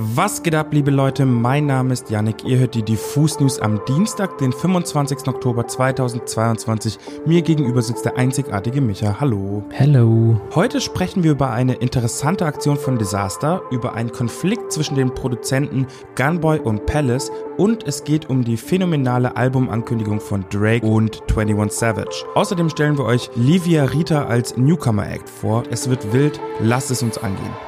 Was geht ab, liebe Leute? Mein Name ist Yannick. Ihr hört die Diffus News am Dienstag, den 25. Oktober 2022. Mir gegenüber sitzt der einzigartige Micha. Hallo. Hello. Heute sprechen wir über eine interessante Aktion von Disaster, über einen Konflikt zwischen den Produzenten Gunboy und Palace und es geht um die phänomenale Albumankündigung von Drake und 21 Savage. Außerdem stellen wir euch Livia Rita als Newcomer Act vor. Es wird wild. Lasst es uns angehen.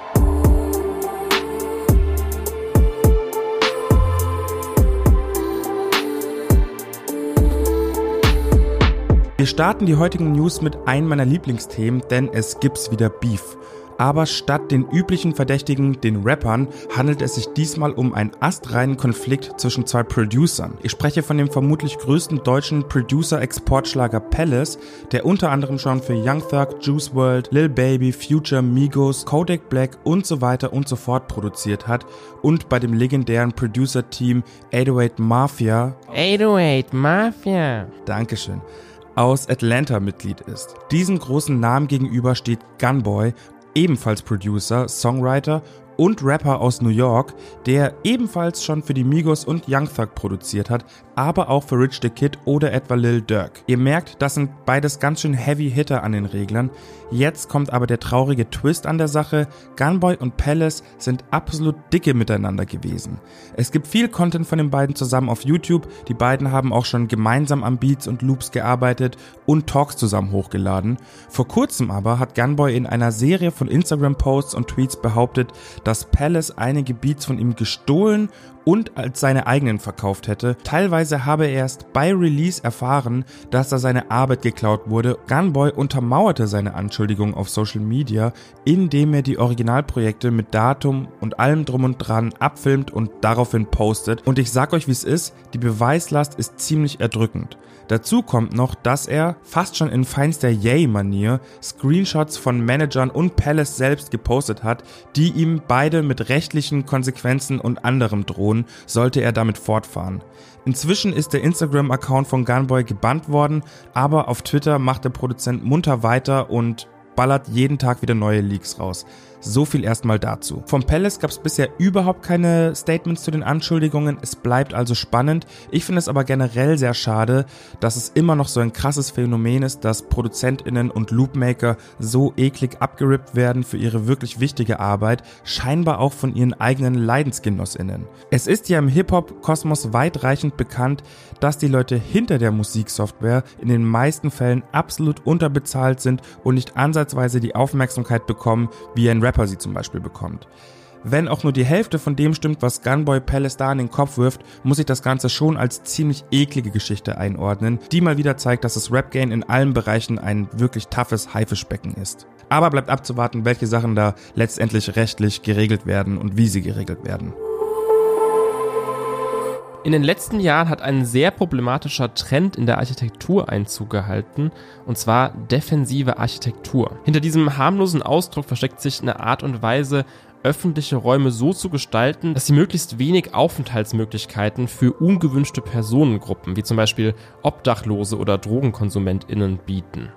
Wir starten die heutigen News mit einem meiner Lieblingsthemen, denn es gibt's wieder Beef. Aber statt den üblichen Verdächtigen, den Rappern, handelt es sich diesmal um einen astreinen Konflikt zwischen zwei Producern. Ich spreche von dem vermutlich größten deutschen Producer-Exportschlager Palace, der unter anderem schon für Young Thug, Juice World, Lil Baby, Future, Migos, Kodak Black und so weiter und so fort produziert hat und bei dem legendären Producer-Team 808 Mafia 808 Mafia. Dankeschön aus Atlanta Mitglied ist. Diesem großen Namen gegenüber steht Gunboy, ebenfalls Producer, Songwriter und Rapper aus New York, der ebenfalls schon für die Migos und Young Thug produziert hat, aber auch für Rich the Kid oder etwa Lil Durk. Ihr merkt, das sind beides ganz schön Heavy Hitter an den Reglern. Jetzt kommt aber der traurige Twist an der Sache. Gunboy und Palace sind absolut dicke miteinander gewesen. Es gibt viel Content von den beiden zusammen auf YouTube. Die beiden haben auch schon gemeinsam am Beats und Loops gearbeitet und Talks zusammen hochgeladen. Vor kurzem aber hat Gunboy in einer Serie von Instagram Posts und Tweets behauptet, dass Palace einige Beats von ihm gestohlen und als seine eigenen verkauft hätte. Teilweise habe er erst bei Release erfahren, dass da seine Arbeit geklaut wurde. Gunboy untermauerte seine Anschuldigung auf Social Media, indem er die Originalprojekte mit Datum und allem drum und dran abfilmt und daraufhin postet. Und ich sag euch, wie es ist, die Beweislast ist ziemlich erdrückend. Dazu kommt noch, dass er fast schon in feinster Yay-Manier Screenshots von Managern und Palace selbst gepostet hat, die ihm beide mit rechtlichen Konsequenzen und anderem drohen, sollte er damit fortfahren. Inzwischen ist der Instagram-Account von Gunboy gebannt worden, aber auf Twitter macht der Produzent munter weiter und ballert jeden Tag wieder neue Leaks raus. So viel erstmal dazu. Vom Palace gab es bisher überhaupt keine Statements zu den Anschuldigungen. Es bleibt also spannend. Ich finde es aber generell sehr schade, dass es immer noch so ein krasses Phänomen ist, dass ProduzentInnen und Loopmaker so eklig abgerippt werden für ihre wirklich wichtige Arbeit, scheinbar auch von ihren eigenen LeidensgenossInnen. Es ist ja im Hip-Hop-Kosmos weitreichend bekannt, dass die Leute hinter der Musiksoftware in den meisten Fällen absolut unterbezahlt sind und nicht ansatzweise die Aufmerksamkeit bekommen, wie ein Rapper sie zum Beispiel bekommt. Wenn auch nur die Hälfte von dem stimmt, was Gunboy Palace da in den Kopf wirft, muss ich das Ganze schon als ziemlich eklige Geschichte einordnen, die mal wieder zeigt, dass das Rap-Game in allen Bereichen ein wirklich toughes Haifischbecken ist. Aber bleibt abzuwarten, welche Sachen da letztendlich rechtlich geregelt werden und wie sie geregelt werden. In den letzten Jahren hat ein sehr problematischer Trend in der Architektur Einzug gehalten, und zwar defensive Architektur. Hinter diesem harmlosen Ausdruck versteckt sich eine Art und Weise, öffentliche Räume so zu gestalten, dass sie möglichst wenig Aufenthaltsmöglichkeiten für ungewünschte Personengruppen, wie zum Beispiel Obdachlose oder DrogenkonsumentInnen bieten.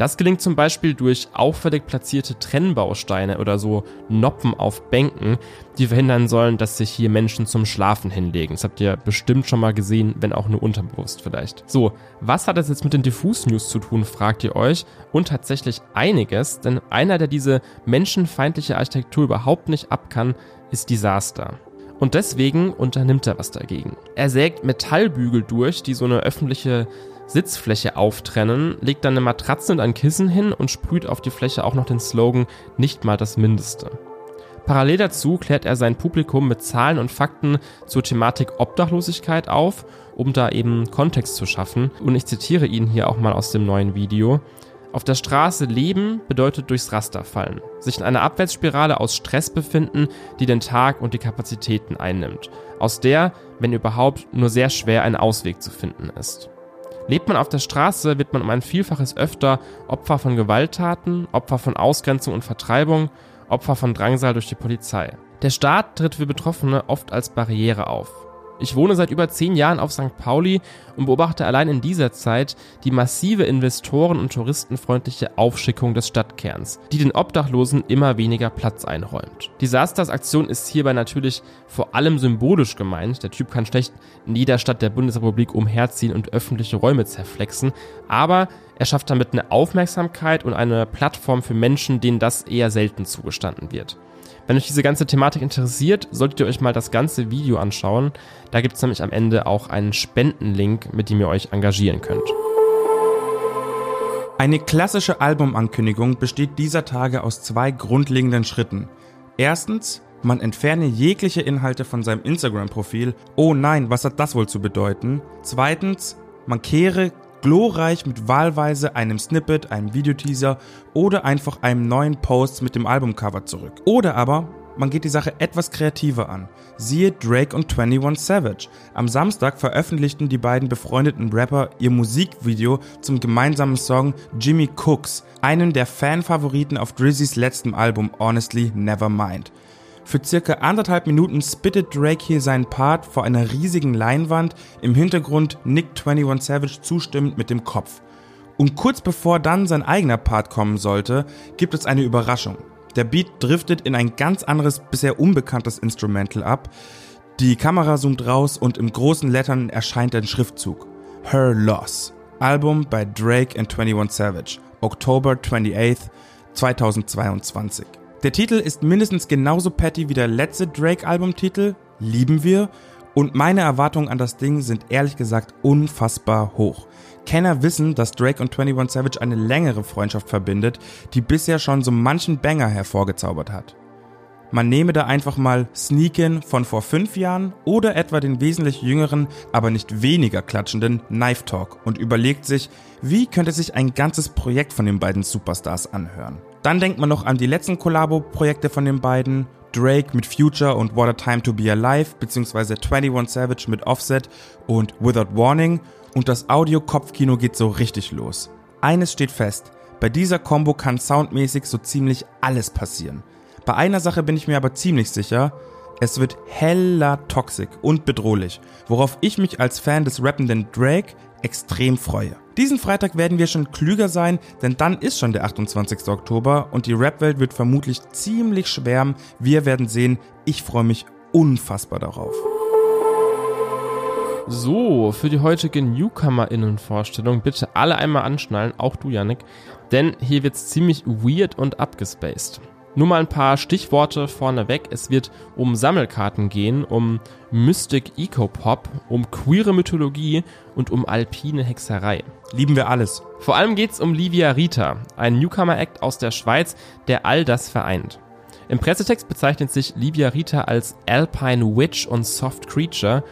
Das gelingt zum Beispiel durch auffällig platzierte Trennbausteine oder so Noppen auf Bänken, die verhindern sollen, dass sich hier Menschen zum Schlafen hinlegen. Das habt ihr bestimmt schon mal gesehen, wenn auch nur unterbewusst vielleicht. So, was hat das jetzt mit den Diffus-News zu tun, fragt ihr euch. Und tatsächlich einiges, denn einer, der diese menschenfeindliche Architektur überhaupt nicht abkann, ist Disaster. Und deswegen unternimmt er was dagegen. Er sägt Metallbügel durch, die so eine öffentliche Sitzfläche auftrennen, legt dann eine Matratze und ein Kissen hin und sprüht auf die Fläche auch noch den Slogan nicht mal das Mindeste. Parallel dazu klärt er sein Publikum mit Zahlen und Fakten zur Thematik Obdachlosigkeit auf, um da eben Kontext zu schaffen. Und ich zitiere ihn hier auch mal aus dem neuen Video. Auf der Straße leben bedeutet durchs Raster fallen, sich in einer Abwärtsspirale aus Stress befinden, die den Tag und die Kapazitäten einnimmt, aus der, wenn überhaupt, nur sehr schwer ein Ausweg zu finden ist. Lebt man auf der Straße, wird man um ein Vielfaches öfter Opfer von Gewalttaten, Opfer von Ausgrenzung und Vertreibung, Opfer von Drangsal durch die Polizei. Der Staat tritt für Betroffene oft als Barriere auf. Ich wohne seit über zehn Jahren auf St. Pauli und beobachte allein in dieser Zeit die massive investoren- und touristenfreundliche Aufschickung des Stadtkerns, die den Obdachlosen immer weniger Platz einräumt. Disasters Aktion ist hierbei natürlich vor allem symbolisch gemeint. Der Typ kann schlecht in jeder Stadt der Bundesrepublik umherziehen und öffentliche Räume zerflexen, aber er schafft damit eine Aufmerksamkeit und eine Plattform für Menschen, denen das eher selten zugestanden wird. Wenn euch diese ganze Thematik interessiert, solltet ihr euch mal das ganze Video anschauen. Da gibt es nämlich am Ende auch einen Spendenlink, mit dem ihr euch engagieren könnt. Eine klassische Albumankündigung besteht dieser Tage aus zwei grundlegenden Schritten. Erstens, man entferne jegliche Inhalte von seinem Instagram-Profil. Oh nein, was hat das wohl zu bedeuten? Zweitens, man kehre glorreich mit wahlweise einem Snippet, einem Videoteaser oder einfach einem neuen Post mit dem Albumcover zurück. Oder aber man geht die Sache etwas kreativer an. Siehe Drake und 21 Savage. Am Samstag veröffentlichten die beiden befreundeten Rapper ihr Musikvideo zum gemeinsamen Song Jimmy Cooks, einen der Fanfavoriten auf Drizzys letztem Album Honestly Nevermind. Für circa anderthalb Minuten spittet Drake hier seinen Part vor einer riesigen Leinwand, im Hintergrund nickt 21 Savage zustimmend mit dem Kopf. Und kurz bevor dann sein eigener Part kommen sollte, gibt es eine Überraschung. Der Beat driftet in ein ganz anderes, bisher unbekanntes Instrumental ab. Die Kamera zoomt raus und im großen Lettern erscheint ein Schriftzug. Her Loss. Album bei Drake and 21 Savage. Oktober 28, 2022. Der Titel ist mindestens genauso petty wie der letzte Drake-Albumtitel, Lieben wir, und meine Erwartungen an das Ding sind ehrlich gesagt unfassbar hoch. Kenner wissen, dass Drake und 21 Savage eine längere Freundschaft verbindet, die bisher schon so manchen Banger hervorgezaubert hat. Man nehme da einfach mal Sneakin von vor fünf Jahren oder etwa den wesentlich jüngeren, aber nicht weniger klatschenden Knife Talk und überlegt sich, wie könnte sich ein ganzes Projekt von den beiden Superstars anhören. Dann denkt man noch an die letzten Kollabo-Projekte von den beiden. Drake mit Future und What a Time to Be Alive, beziehungsweise 21 Savage mit Offset und Without Warning. Und das Audio-Kopfkino geht so richtig los. Eines steht fest, bei dieser Combo kann soundmäßig so ziemlich alles passieren. Bei einer Sache bin ich mir aber ziemlich sicher, es wird heller toxic und bedrohlich, worauf ich mich als Fan des rappenden Drake extrem freue. Diesen Freitag werden wir schon klüger sein, denn dann ist schon der 28. Oktober und die Rap-Welt wird vermutlich ziemlich schwärmen. Wir werden sehen. Ich freue mich unfassbar darauf. So, für die heutige NewcomerInnen-Vorstellung bitte alle einmal anschnallen, auch du, Yannick, denn hier wird's ziemlich weird und abgespaced. Nur mal ein paar Stichworte vorneweg. Es wird um Sammelkarten gehen, um Mystic Eco-Pop, um queere Mythologie und um alpine Hexerei. Lieben wir alles. Vor allem geht's um Livia Rita, ein Newcomer-Act aus der Schweiz, der all das vereint. Im Pressetext bezeichnet sich Livia Rita als Alpine Witch und Soft Creature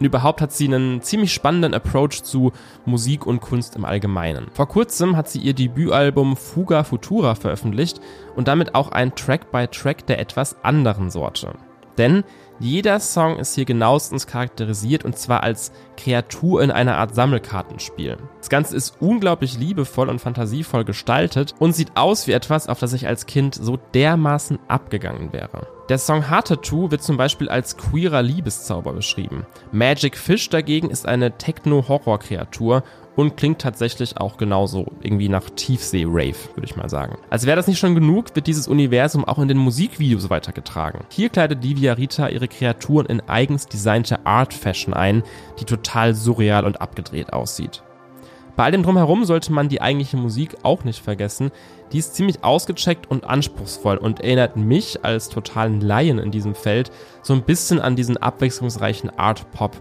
und überhaupt hat sie einen ziemlich spannenden Approach zu Musik und Kunst im Allgemeinen. Vor kurzem hat sie ihr Debütalbum Fuga Futura veröffentlicht und damit auch ein Track by Track der etwas anderen Sorte. Denn jeder Song ist hier genauestens charakterisiert und zwar als Kreatur in einer Art Sammelkartenspiel. Das Ganze ist unglaublich liebevoll und fantasievoll gestaltet und sieht aus wie etwas, auf das ich als Kind so dermaßen abgegangen wäre. Der Song Heart Tattoo wird zum Beispiel als queerer Liebeszauber beschrieben. Magic Fish dagegen ist eine Techno-Horror-Kreatur und klingt tatsächlich auch genauso irgendwie nach Tiefsee-Rave, würde ich mal sagen. Als wäre das nicht schon genug, wird dieses Universum auch in den Musikvideos weitergetragen. Hier kleidet Livia Rita ihre Kreaturen in eigens designte Art-Fashion ein, die total surreal und abgedreht aussieht. Bei all dem drumherum sollte man die eigentliche Musik auch nicht vergessen. Die ist ziemlich ausgecheckt und anspruchsvoll und erinnert mich als totalen Laien in diesem Feld so ein bisschen an diesen abwechslungsreichen Art-Pop,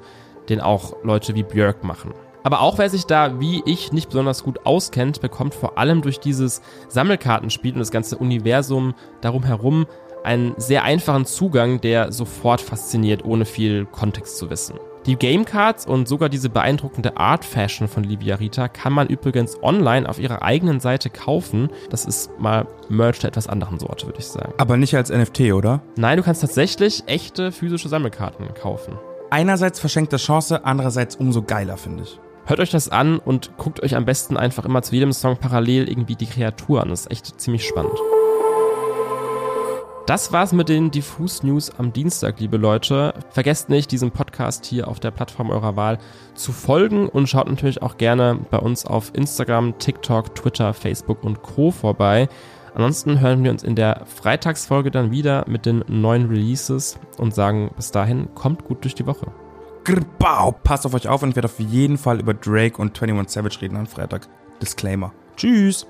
den auch Leute wie Björk machen. Aber auch wer sich da wie ich nicht besonders gut auskennt, bekommt vor allem durch dieses Sammelkartenspiel und das ganze Universum darum herum einen sehr einfachen Zugang, der sofort fasziniert, ohne viel Kontext zu wissen. Die Gamecards und sogar diese beeindruckende Art Fashion von Livia Rita kann man übrigens online auf ihrer eigenen Seite kaufen. Das ist mal Merch der etwas anderen Sorte, würde ich sagen. Aber nicht als NFT, oder? Nein, du kannst tatsächlich echte physische Sammelkarten kaufen. Einerseits verschenkte Chance, andererseits umso geiler, finde ich. Hört euch das an und guckt euch am besten einfach immer zu jedem Song parallel irgendwie die Kreatur an. Das ist echt ziemlich spannend. Das war's mit den Diffus News am Dienstag, liebe Leute. Vergesst nicht, diesem Podcast hier auf der Plattform eurer Wahl zu folgen und schaut natürlich auch gerne bei uns auf Instagram, TikTok, Twitter, Facebook und Co. vorbei. Ansonsten hören wir uns in der Freitagsfolge dann wieder mit den neuen Releases und sagen bis dahin, kommt gut durch die Woche. Grbau, passt auf euch auf und ich werde auf jeden Fall über Drake und 21 Savage reden am Freitag. Disclaimer. Tschüss.